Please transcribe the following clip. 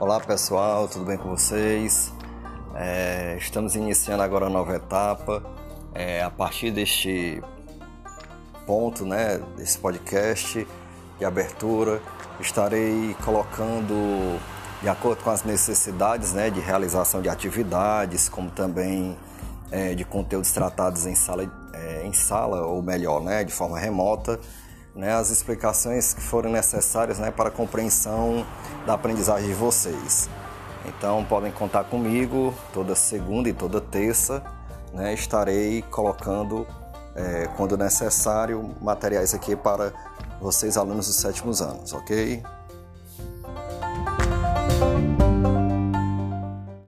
Olá pessoal, tudo bem com vocês? É, estamos iniciando agora a nova etapa. É, a partir deste ponto, né, desse podcast de abertura, estarei colocando de acordo com as necessidades né, de realização de atividades, como também é, de conteúdos tratados em sala, é, em sala ou melhor, né, de forma remota né, as explicações que forem necessárias né, para a compreensão da aprendizagem de vocês. Então podem contar comigo toda segunda e toda terça. Né, estarei colocando, é, quando necessário, materiais aqui para vocês, alunos dos sétimos anos, ok?